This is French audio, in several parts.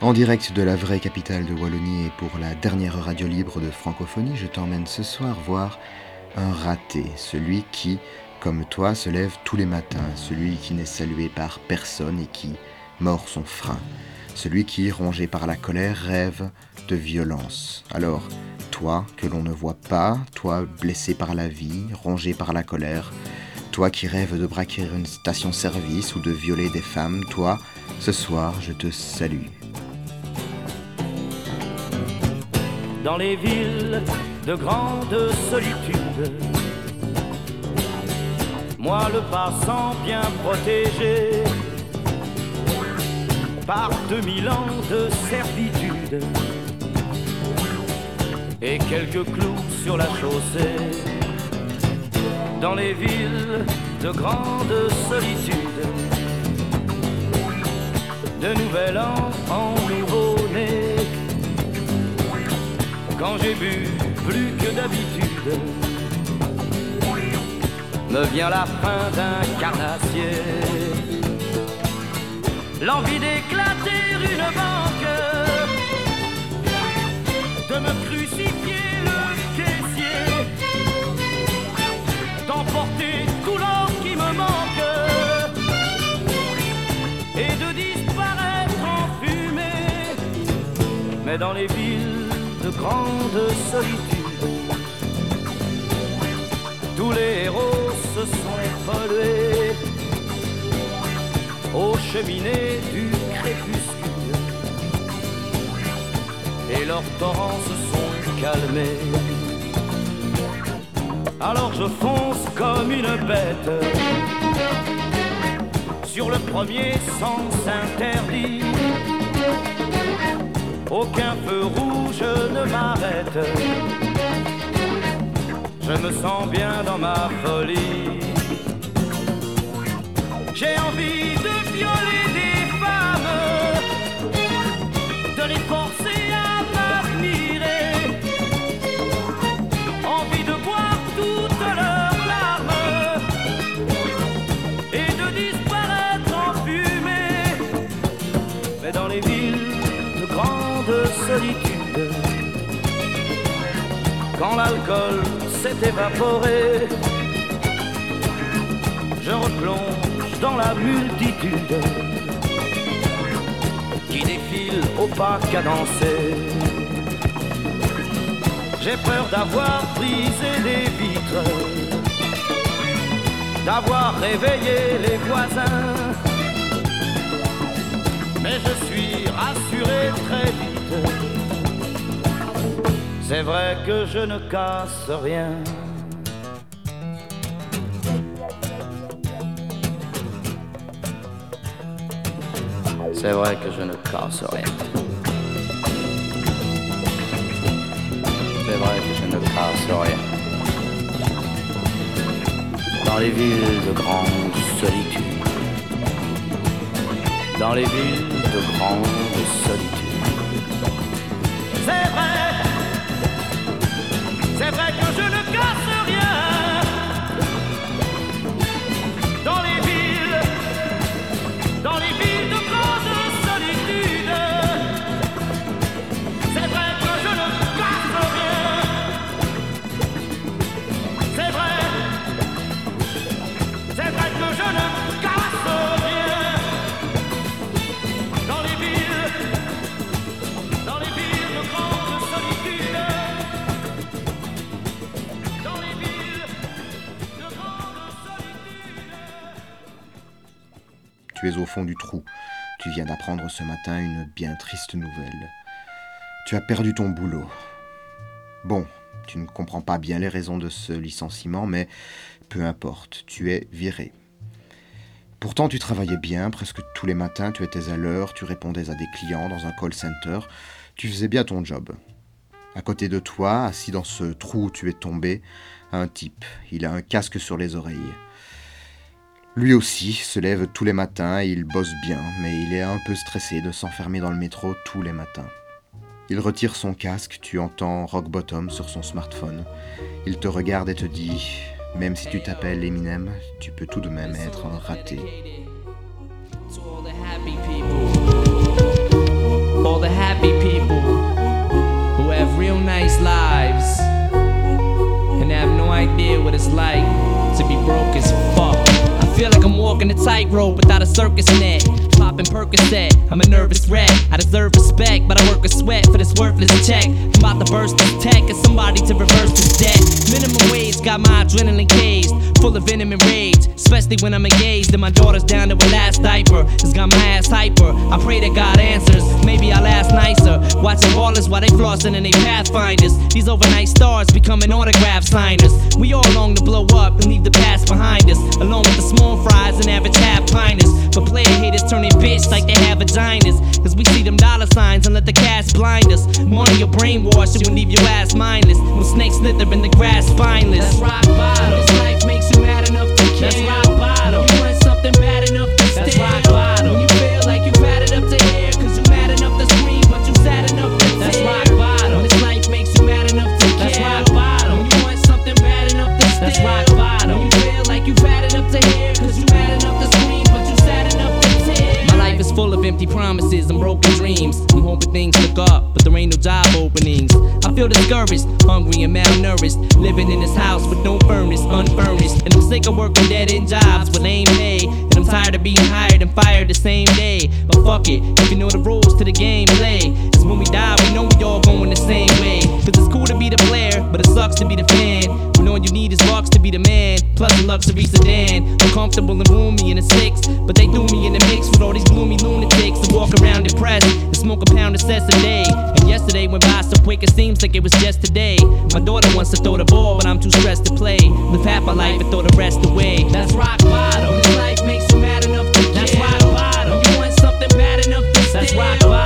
En direct de la vraie capitale de Wallonie et pour la dernière radio libre de francophonie, je t'emmène ce soir voir un raté, celui qui, comme toi, se lève tous les matins, celui qui n'est salué par personne et qui mord son frein, celui qui, rongé par la colère, rêve de violence. Alors, toi que l'on ne voit pas, toi blessé par la vie, rongé par la colère, toi qui rêves de braquer une station-service ou de violer des femmes, toi, ce soir, je te salue. Dans les villes de grande solitude. Moi le passant bien protégé par 2000 ans de servitude et quelques clous sur la chaussée. Dans les villes de grande solitude, de nouvel an en nouveau-né quand j'ai bu plus que d'habitude, me vient la fin d'un carnassier. L'envie d'éclater une banque, de me crucifier le caissier, d'emporter tout l'or qui me manque et de disparaître en fumée. Mais dans les villes de grande solitude. Tous les héros se sont pollués aux cheminées du crépuscule et leurs torrents se sont calmés. Alors je fonce comme une bête sur le premier sens interdit aucun feu rouge ne m'arrête. Je me sens bien dans ma folie. J'ai envie de Quand l'alcool s'est évaporé, je replonge dans la multitude qui défile au pas cadencé. J'ai peur d'avoir brisé les vitres, d'avoir réveillé les voisins. Mais je suis rassuré très vite c'est vrai que je ne casse rien. C'est vrai que je ne casse rien. C'est vrai que je ne casse rien. Dans les villes de grande solitude. Dans les villes de grande solitude. C'est vrai, c'est vrai que je ne casse Tu es au fond du trou. Tu viens d'apprendre ce matin une bien triste nouvelle. Tu as perdu ton boulot. Bon, tu ne comprends pas bien les raisons de ce licenciement, mais peu importe, tu es viré. Pourtant, tu travaillais bien, presque tous les matins, tu étais à l'heure, tu répondais à des clients dans un call center, tu faisais bien ton job. À côté de toi, assis dans ce trou où tu es tombé, un type. Il a un casque sur les oreilles. Lui aussi se lève tous les matins et il bosse bien, mais il est un peu stressé de s'enfermer dans le métro tous les matins. Il retire son casque, tu entends Rock Bottom sur son smartphone. Il te regarde et te dit Même si tu t'appelles Eminem, tu peux tout de même être un raté. Walking a tightrope without a circus net. Popping Percocet, I'm a nervous wreck. I deserve respect, but I work a sweat for this worthless check. I'm about to burst this tech and somebody to reverse this debt. Minimum wage got my adrenaline caged, full of venom and rage. Especially when I'm engaged and my daughter's down to her last diaper. It's got my ass hyper. I pray that God answers. Maybe I'll ask nicer. Watching ballers while they flossing and they pathfinders. These overnight stars becoming autograph signers. We all long to blow up and leave the past bitch like they have vaginas. Cause we see them dollar signs and let the cash blind us. Money your brainwash it will leave your ass mindless. When snakes slither in the grass spineless. That's rock bottom. This life makes you mad enough to kill. 20 promises and broken dreams. I'm hoping things look up, but there ain't no job openings. I feel discouraged, hungry and malnourished. Living in this house with no furnace, unfurnished. And I'm sick of working dead end jobs with lame pay. And I'm tired of being hired and fired the same day. But fuck it, if you know the rules to the game, play. Cause when we die, we know we all going the same way. Cause it's cool to be the player, but it sucks to be the fan. When all you need is bucks to be the man. Plus a luxury sedan. I'm comfortable and roomy in a six. But they threw me in the mix with all these gloomy lunatics walk around depressed and smoke a pound of cess a day. And yesterday went by so quick it seems like it was just today. My daughter wants to throw the ball, but I'm too stressed to play. Live half my life and throw the rest away. That's rock bottom. This life makes you mad enough to That's rock bottom. You want something bad enough to steal. That's rock bottom.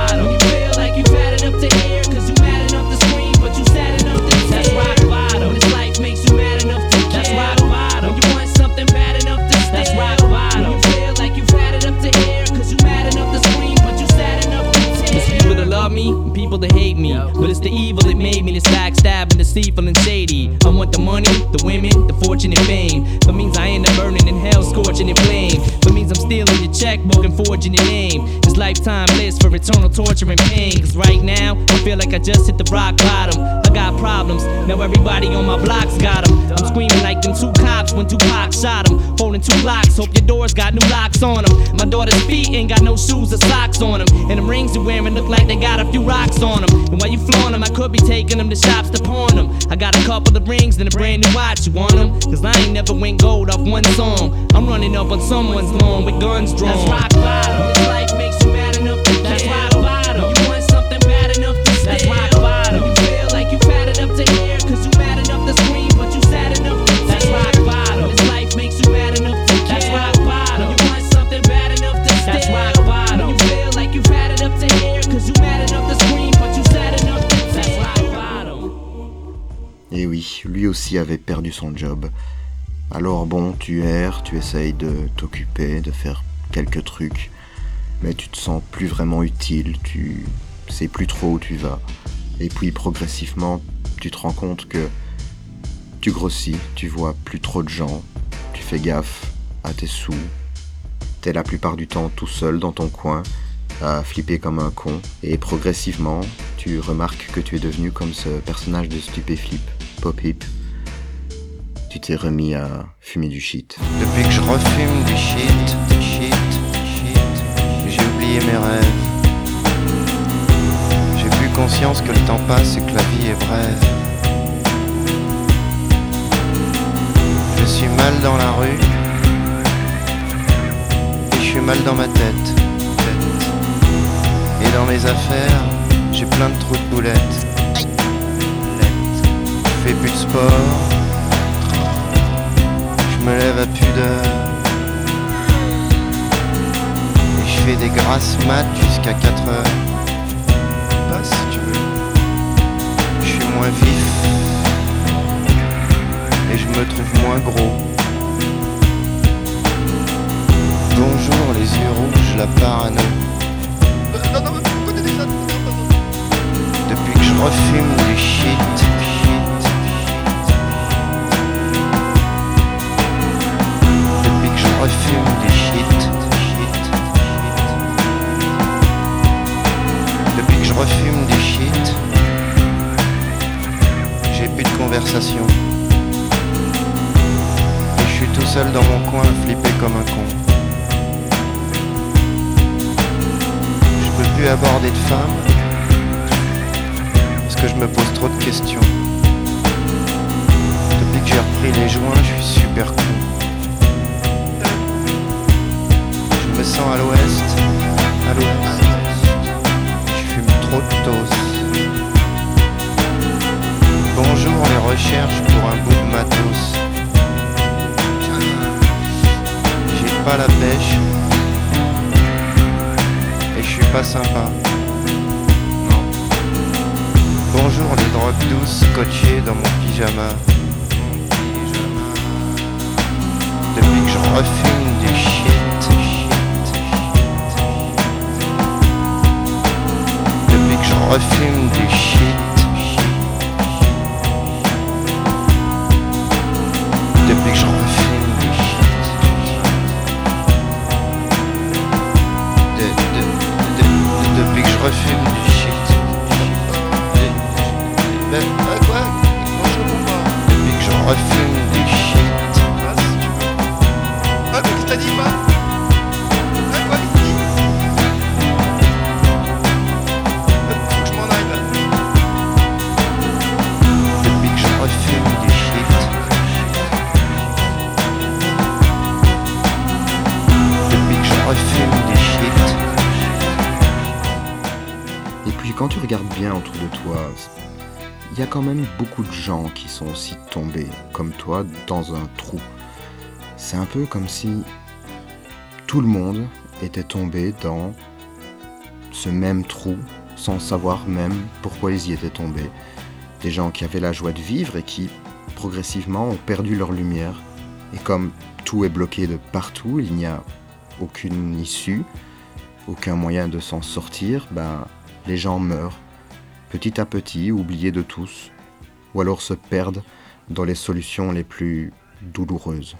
Me this backstabbing, deceitful, and shady. I want the money, the women, the fortune, and fame. That means I end up burning in hell, scorching in flame. Stealing your checkbook and forging your name. It's lifetime bliss for eternal torture and pain. Cause right now, I feel like I just hit the rock bottom. I got problems, now everybody on my block's got them. I'm screaming like them two cops when Tupac shot them. Holding two blocks, hope your doors got new locks on them. My daughter's feet ain't got no shoes or socks on them. And the rings you're wearing look like they got a few rocks on them. And while you flaunt them, I could be taking them to shops to pawn them. I got a couple of rings and a brand new watch, you want them? Cause I ain't never went gold off one song. I'm running up on someone's lawn with guns drawn. That's rock bottom. This life makes you mad enough to That's rock bottom. You want something bad enough to steal. That's rock bottom. You feel like you've had it up to here. Cause you mad enough to scream, but you sad enough to tear. That's rock bottom. This life makes you mad enough to That's rock bottom. You want something bad enough to steal. That's rock bottom. You feel like you've had it up to here. Cause you mad enough to scream, but you sad enough to tear. That's rock bottom. Et oui, lui aussi avait perdu son job. Alors bon, tu erres, tu essayes de t'occuper, de faire quelques trucs, mais tu te sens plus vraiment utile, tu sais plus trop où tu vas. Et puis progressivement, tu te rends compte que tu grossis, tu vois plus trop de gens, tu fais gaffe à tes sous, t'es la plupart du temps tout seul dans ton coin, à flipper comme un con, et progressivement, tu remarques que tu es devenu comme ce personnage de Stupéflip, Pop Hip. Tu t'es remis à fumer du shit. Depuis que je refume du shit, shit, shit, j'ai oublié mes rêves. J'ai plus conscience que le temps passe et que la vie est brève. Je suis mal dans la rue et je suis mal dans ma tête. Et dans mes affaires, j'ai plein de trous de boulettes. Je fais plus de sport. Je me lève à pudeur Et je fais des grasses mat jusqu'à 4 heures. Pas si tu veux. Je suis moins vif. Et je me trouve moins gros. Bonjour les yeux rouges, la parano. Depuis que je refume shit, shit, refume des shit. Depuis que je refume des shit, j'ai plus de conversation. Et je suis tout seul dans mon coin, flippé comme un con. Je peux plus aborder de femmes, parce que je me pose trop de questions. Depuis que j'ai repris les joints, je suis super cool. À l'ouest, à l'ouest. Je fume trop de toast. Bonjour les recherches pour un bout de matos. J'ai pas la pêche. Et je suis pas sympa. Bonjour les drogues douces scotchées dans mon pyjama. Depuis que je refume refume des shit. Depuis que je refume des shit. De- de- de- depuis que je refume du shit. Ben, euh, quoi. Depuis que je refume bien autour de toi, il y a quand même beaucoup de gens qui sont aussi tombés, comme toi, dans un trou. C'est un peu comme si tout le monde était tombé dans ce même trou sans savoir même pourquoi ils y étaient tombés. Des gens qui avaient la joie de vivre et qui progressivement ont perdu leur lumière. Et comme tout est bloqué de partout, il n'y a aucune issue, aucun moyen de s'en sortir, ben les gens meurent, petit à petit, oubliés de tous, ou alors se perdent dans les solutions les plus douloureuses.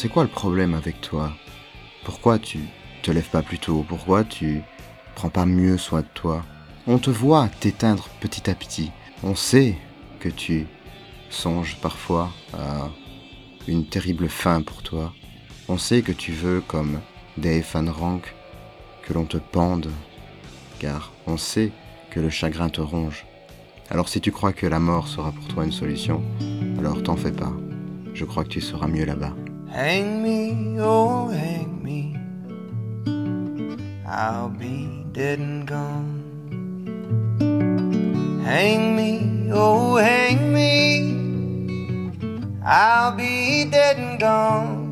C'est quoi le problème avec toi? Pourquoi tu te lèves pas plus tôt? Pourquoi tu prends pas mieux soin de toi? On te voit t'éteindre petit à petit. On sait que tu songes parfois à une terrible fin pour toi. On sait que tu veux, comme Dave Van Rank, que l'on te pende, car on sait que le chagrin te ronge. Alors si tu crois que la mort sera pour toi une solution, alors t'en fais pas. Je crois que tu seras mieux là-bas. Hang me, oh hang me. I'll be dead and gone. Hang me, oh hang me. I'll be dead and gone.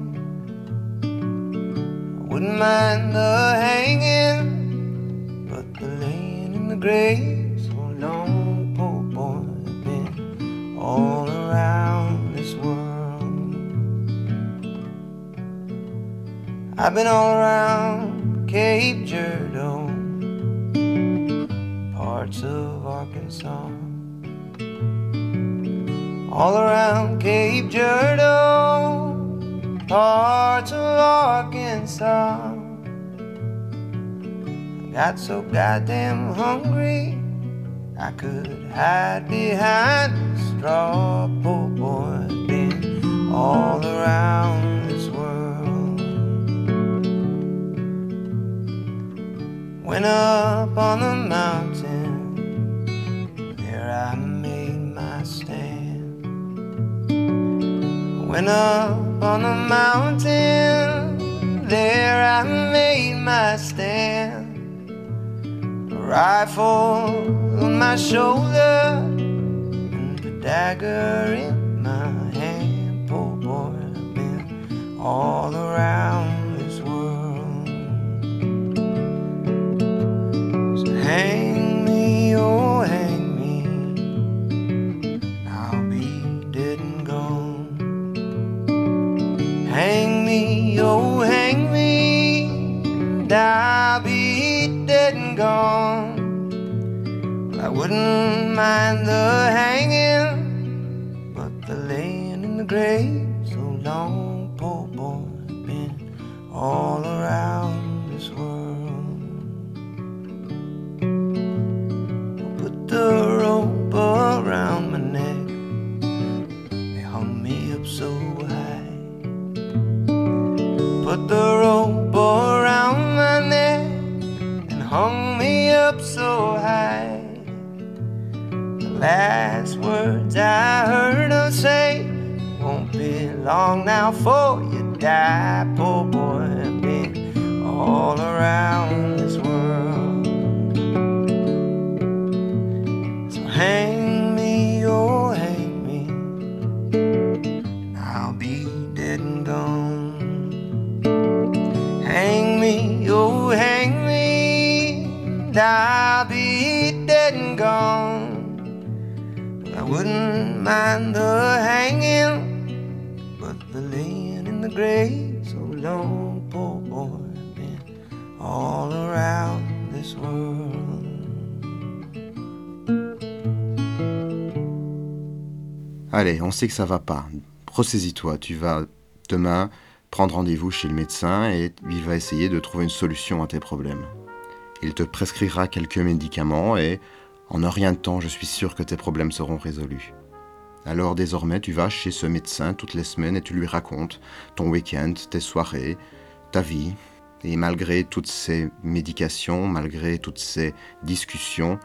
I wouldn't mind the hanging, but the laying in the grave I've been all around Cape Girardeau, parts of Arkansas. All around Cape Girardeau, parts of Arkansas. I got so goddamn hungry, I could hide behind a straw. Poor boy, been all around Went up on the mountain, there I made my stand. Went up on the mountain, there I made my stand. A rifle on my shoulder, and a dagger in my hand. Poor boy, I've been all around wouldn't mind the hanging, but the laying in the grave I heard her say won't be long now for you die, poor boy. Been all around On sait que ça va pas. Ressaisis-toi. Tu vas demain prendre rendez-vous chez le médecin et il va essayer de trouver une solution à tes problèmes. Il te prescrira quelques médicaments et en un rien de temps, je suis sûr que tes problèmes seront résolus. Alors désormais, tu vas chez ce médecin toutes les semaines et tu lui racontes ton week-end, tes soirées, ta vie. Et malgré toutes ces médications, malgré toutes ces discussions,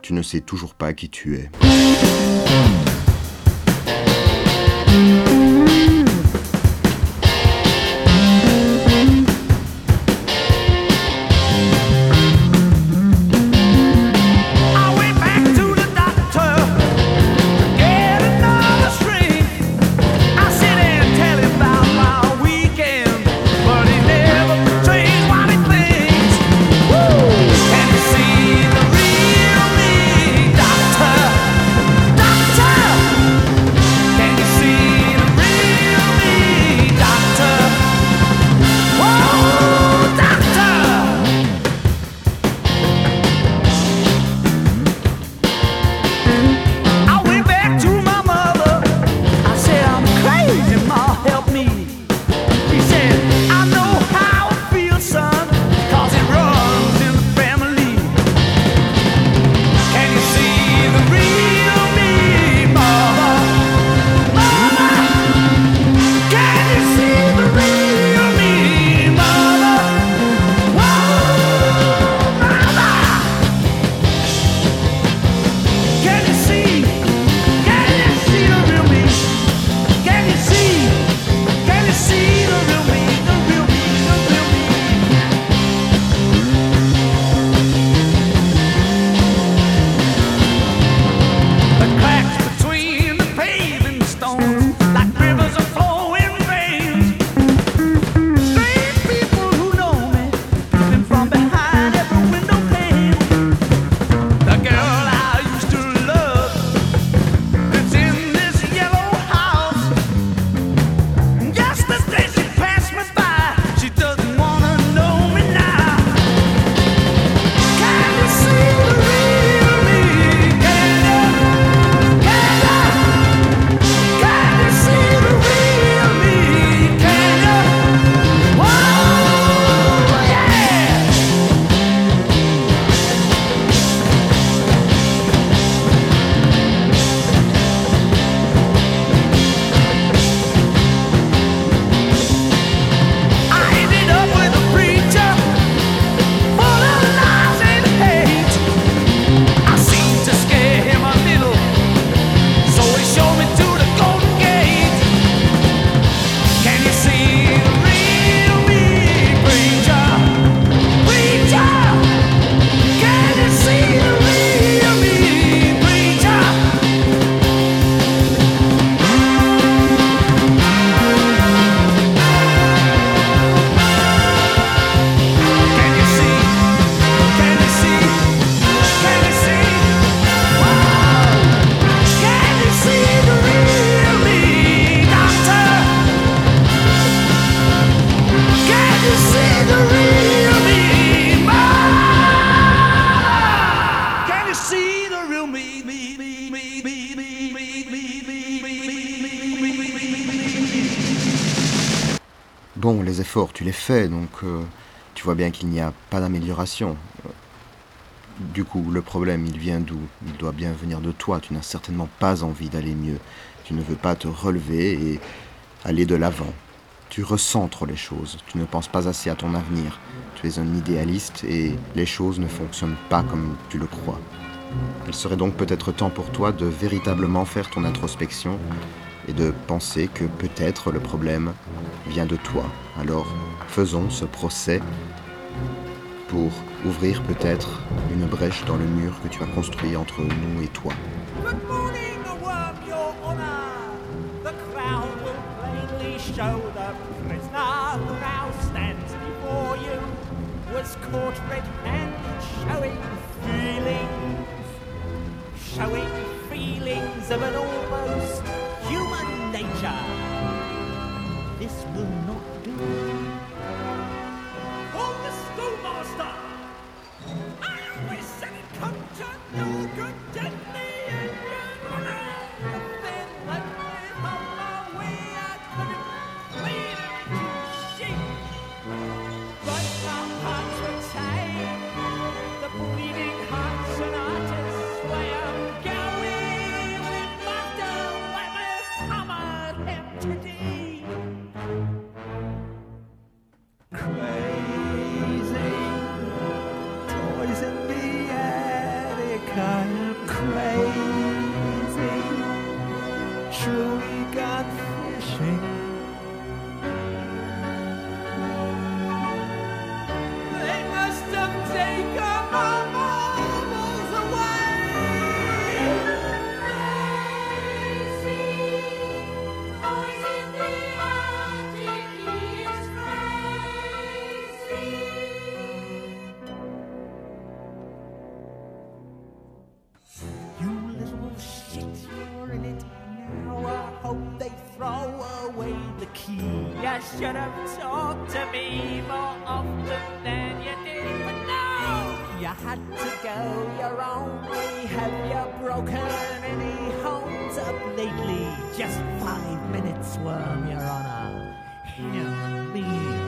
tu ne sais toujours pas qui tu es. Tu les fais, donc euh, tu vois bien qu'il n'y a pas d'amélioration. Du coup, le problème, il vient d'où? Il doit bien venir de toi. Tu n'as certainement pas envie d'aller mieux. Tu ne veux pas te relever et aller de l'avant. Tu recentres les choses. Tu ne penses pas assez à ton avenir. Tu es un idéaliste et les choses ne fonctionnent pas comme tu le crois. Il serait donc peut-être temps pour toi de véritablement faire ton introspection et de penser que peut-être le problème vient de toi. Alors, faisons ce procès pour ouvrir peut-être une brèche dans le mur que tu as construit entre nous et toi. Showing feelings of an almost human nature. This will not do. Hold the schoolmaster! Ah, I always said it come to no broken any homes up lately? Just five minutes, worm, your honor. Him me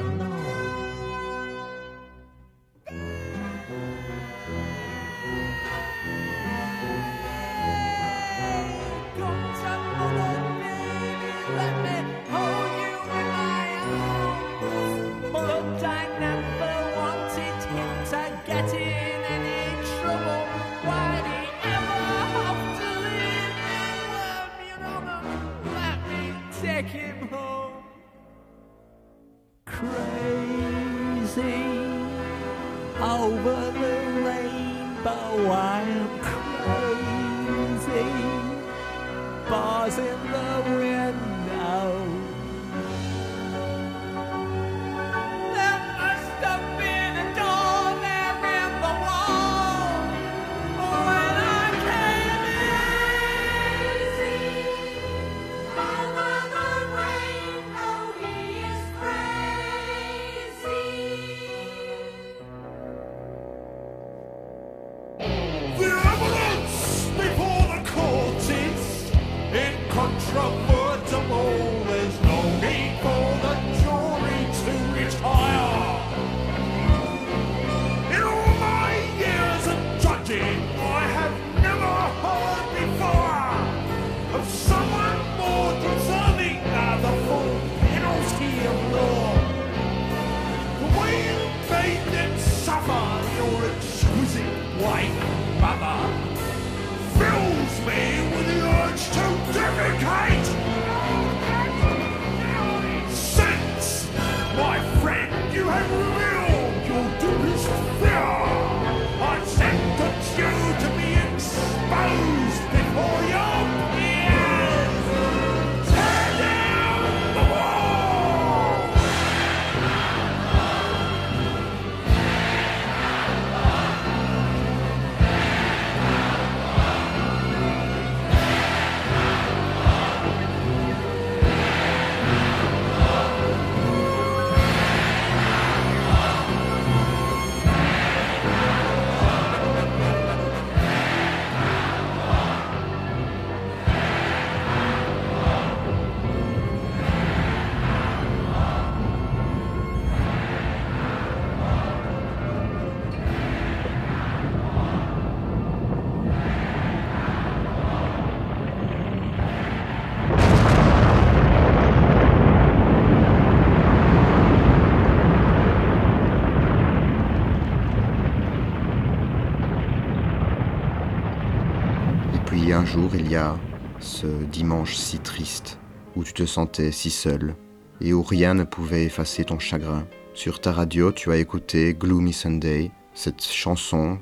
ce dimanche si triste, où tu te sentais si seul, et où rien ne pouvait effacer ton chagrin. Sur ta radio, tu as écouté Gloomy Sunday, cette chanson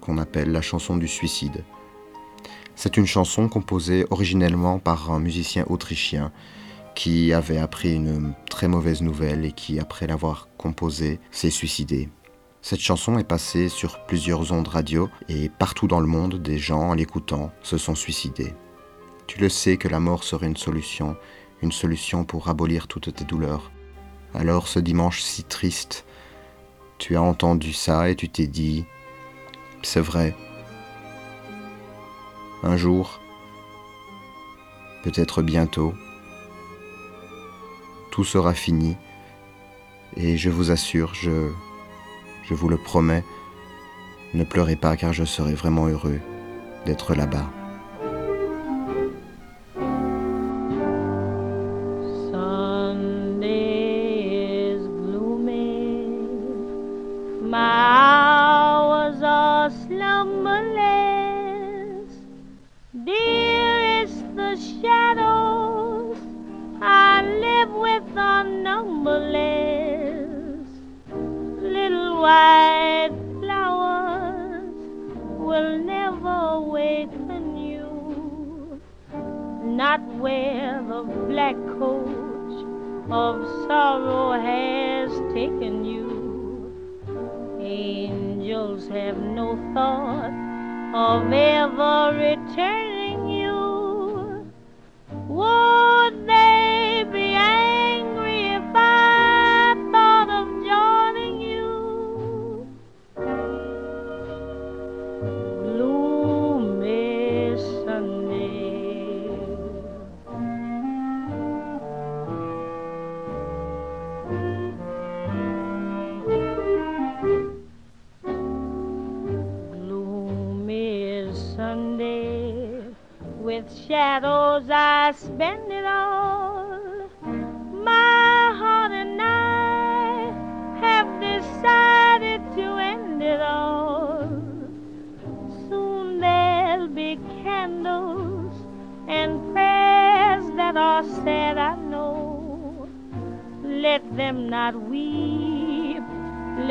qu'on appelle la chanson du suicide. C'est une chanson composée originellement par un musicien autrichien qui avait appris une très mauvaise nouvelle et qui, après l'avoir composée, s'est suicidé. Cette chanson est passée sur plusieurs ondes radio et partout dans le monde, des gens, en l'écoutant, se sont suicidés. Tu le sais que la mort serait une solution, une solution pour abolir toutes tes douleurs. Alors ce dimanche si triste, tu as entendu ça et tu t'es dit, c'est vrai. Un jour, peut-être bientôt, tout sera fini et je vous assure, je, je vous le promets, ne pleurez pas car je serai vraiment heureux d'être là-bas. White flowers will never awaken you. Not where the black coach of sorrow has taken you. Angels have no thought of ever returning spend it all. My heart and I have decided to end it all. Soon there'll be candles and prayers that are said, I know. Let them not weep,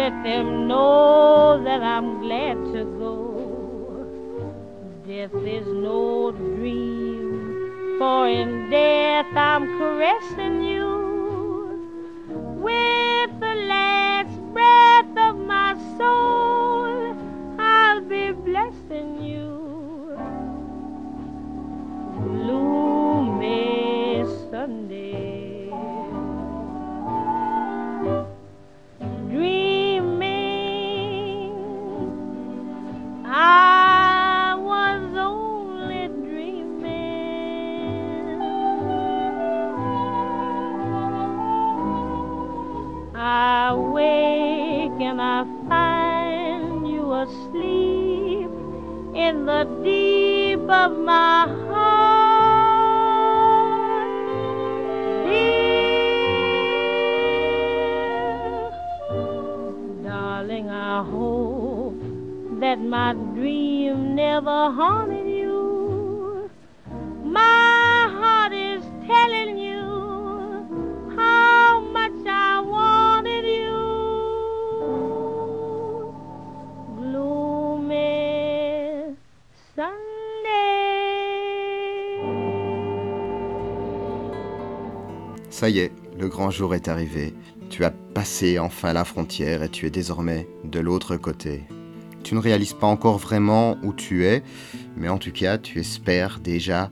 let them know that I'm glad to go. Death is no dream, for in death I'm caressing you. My dream never haunted you. My heart is telling you how much I wanted you. Gloomy Sunday. Ça y est, le grand jour est arrivé. Tu as passé enfin la frontière et tu es désormais de l'autre côté. Tu ne réalises pas encore vraiment où tu es, mais en tout cas, tu espères déjà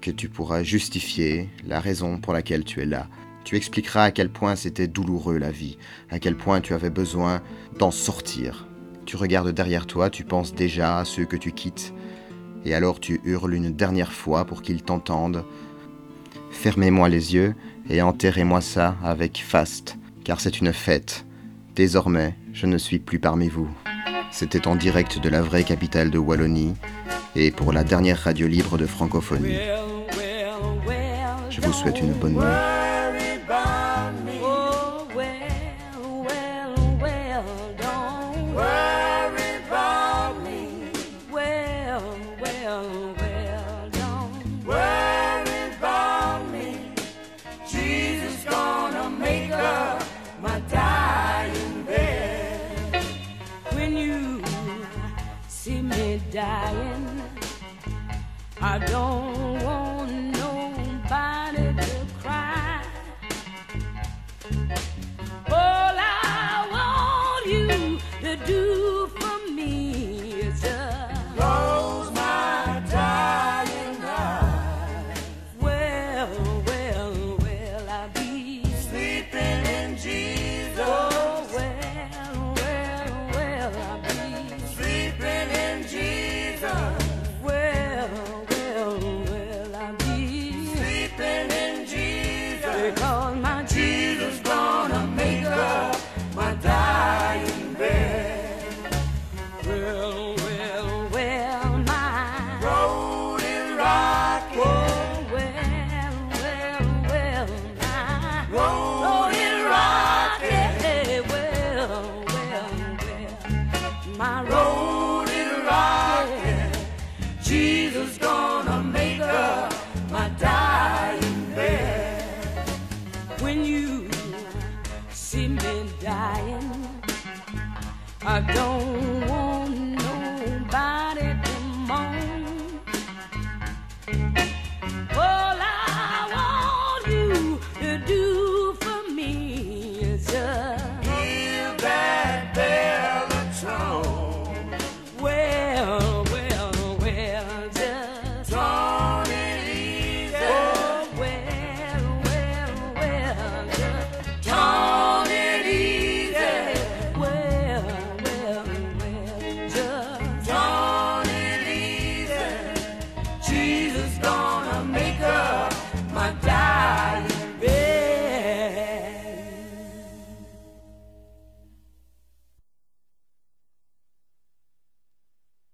que tu pourras justifier la raison pour laquelle tu es là. Tu expliqueras à quel point c'était douloureux la vie, à quel point tu avais besoin d'en sortir. Tu regardes derrière toi, tu penses déjà à ceux que tu quittes, et alors tu hurles une dernière fois pour qu'ils t'entendent. Fermez-moi les yeux et enterrez-moi ça avec faste, car c'est une fête. Désormais, je ne suis plus parmi vous. C'était en direct de la vraie capitale de Wallonie et pour la dernière radio libre de francophonie. Je vous souhaite une bonne nuit.